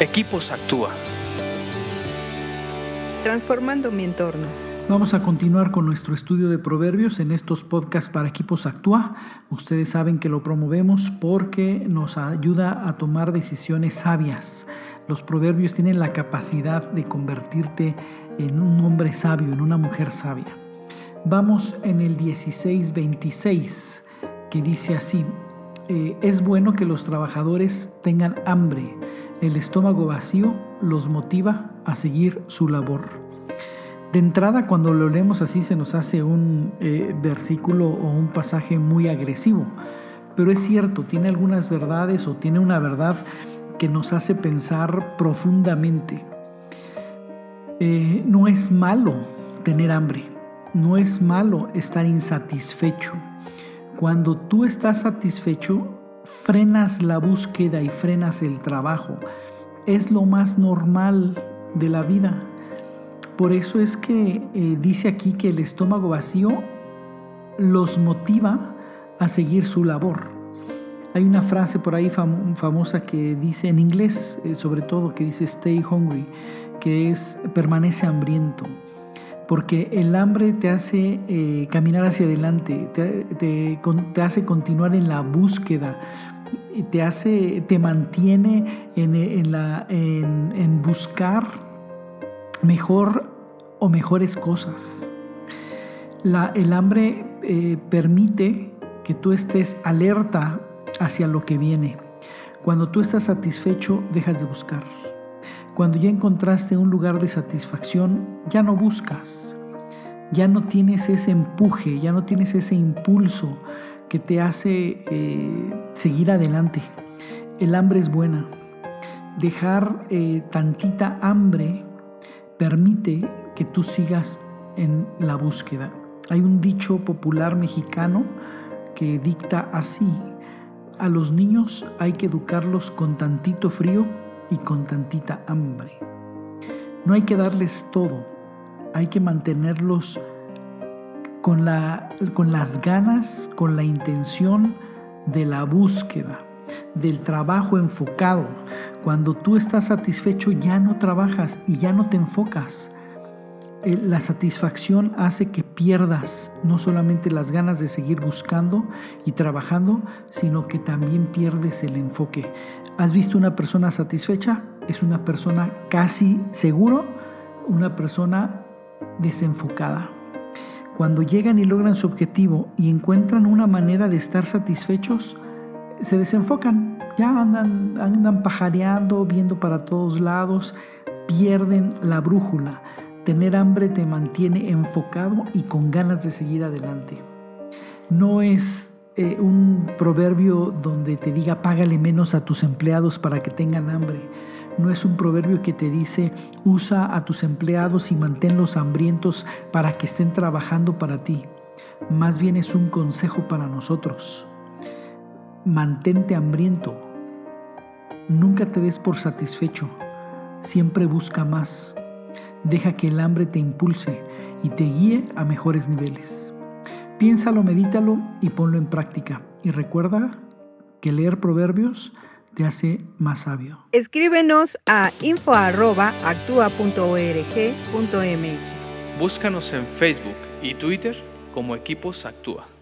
Equipos Actúa. Transformando mi entorno. Vamos a continuar con nuestro estudio de proverbios en estos podcasts para equipos Actúa. Ustedes saben que lo promovemos porque nos ayuda a tomar decisiones sabias. Los proverbios tienen la capacidad de convertirte en un hombre sabio, en una mujer sabia. Vamos en el 16:26 que dice así, eh, es bueno que los trabajadores tengan hambre el estómago vacío los motiva a seguir su labor. De entrada, cuando lo leemos así, se nos hace un eh, versículo o un pasaje muy agresivo, pero es cierto, tiene algunas verdades o tiene una verdad que nos hace pensar profundamente. Eh, no es malo tener hambre, no es malo estar insatisfecho. Cuando tú estás satisfecho, frenas la búsqueda y frenas el trabajo. Es lo más normal de la vida. Por eso es que eh, dice aquí que el estómago vacío los motiva a seguir su labor. Hay una frase por ahí famosa que dice en inglés, eh, sobre todo, que dice stay hungry, que es permanece hambriento porque el hambre te hace eh, caminar hacia adelante, te, hace continuar en la búsqueda, te hace, te mantiene en, la, en, buscar mejor o mejores cosas. La, el hambre eh, permite que tú estés alerta hacia lo que viene. Cuando tú estás satisfecho, dejas de buscar. Cuando ya encontraste un lugar de satisfacción, ya no buscas, ya no tienes ese empuje, ya no tienes ese impulso que te hace eh, seguir adelante. El hambre es buena. Dejar eh, tantita hambre permite que tú sigas en la búsqueda. Hay un dicho popular mexicano que dicta así, a los niños hay que educarlos con tantito frío y con tantita hambre. No hay que darles todo, hay que mantenerlos con, la, con las ganas, con la intención de la búsqueda, del trabajo enfocado. Cuando tú estás satisfecho ya no trabajas y ya no te enfocas. Eh, la satisfacción hace que pierdas no solamente las ganas de seguir buscando y trabajando, sino que también pierdes el enfoque. ¿Has visto una persona satisfecha? Es una persona casi seguro, una persona desenfocada. Cuando llegan y logran su objetivo y encuentran una manera de estar satisfechos, se desenfocan, ya andan, andan pajareando, viendo para todos lados, pierden la brújula Tener hambre te mantiene enfocado y con ganas de seguir adelante. No es eh, un proverbio donde te diga págale menos a tus empleados para que tengan hambre. No es un proverbio que te dice usa a tus empleados y manténlos hambrientos para que estén trabajando para ti. Más bien es un consejo para nosotros. Mantente hambriento. Nunca te des por satisfecho. Siempre busca más. Deja que el hambre te impulse y te guíe a mejores niveles. Piénsalo, medítalo y ponlo en práctica. Y recuerda que leer proverbios te hace más sabio. Escríbenos a info.actua.org.mx. Búscanos en Facebook y Twitter como Equipos Actúa.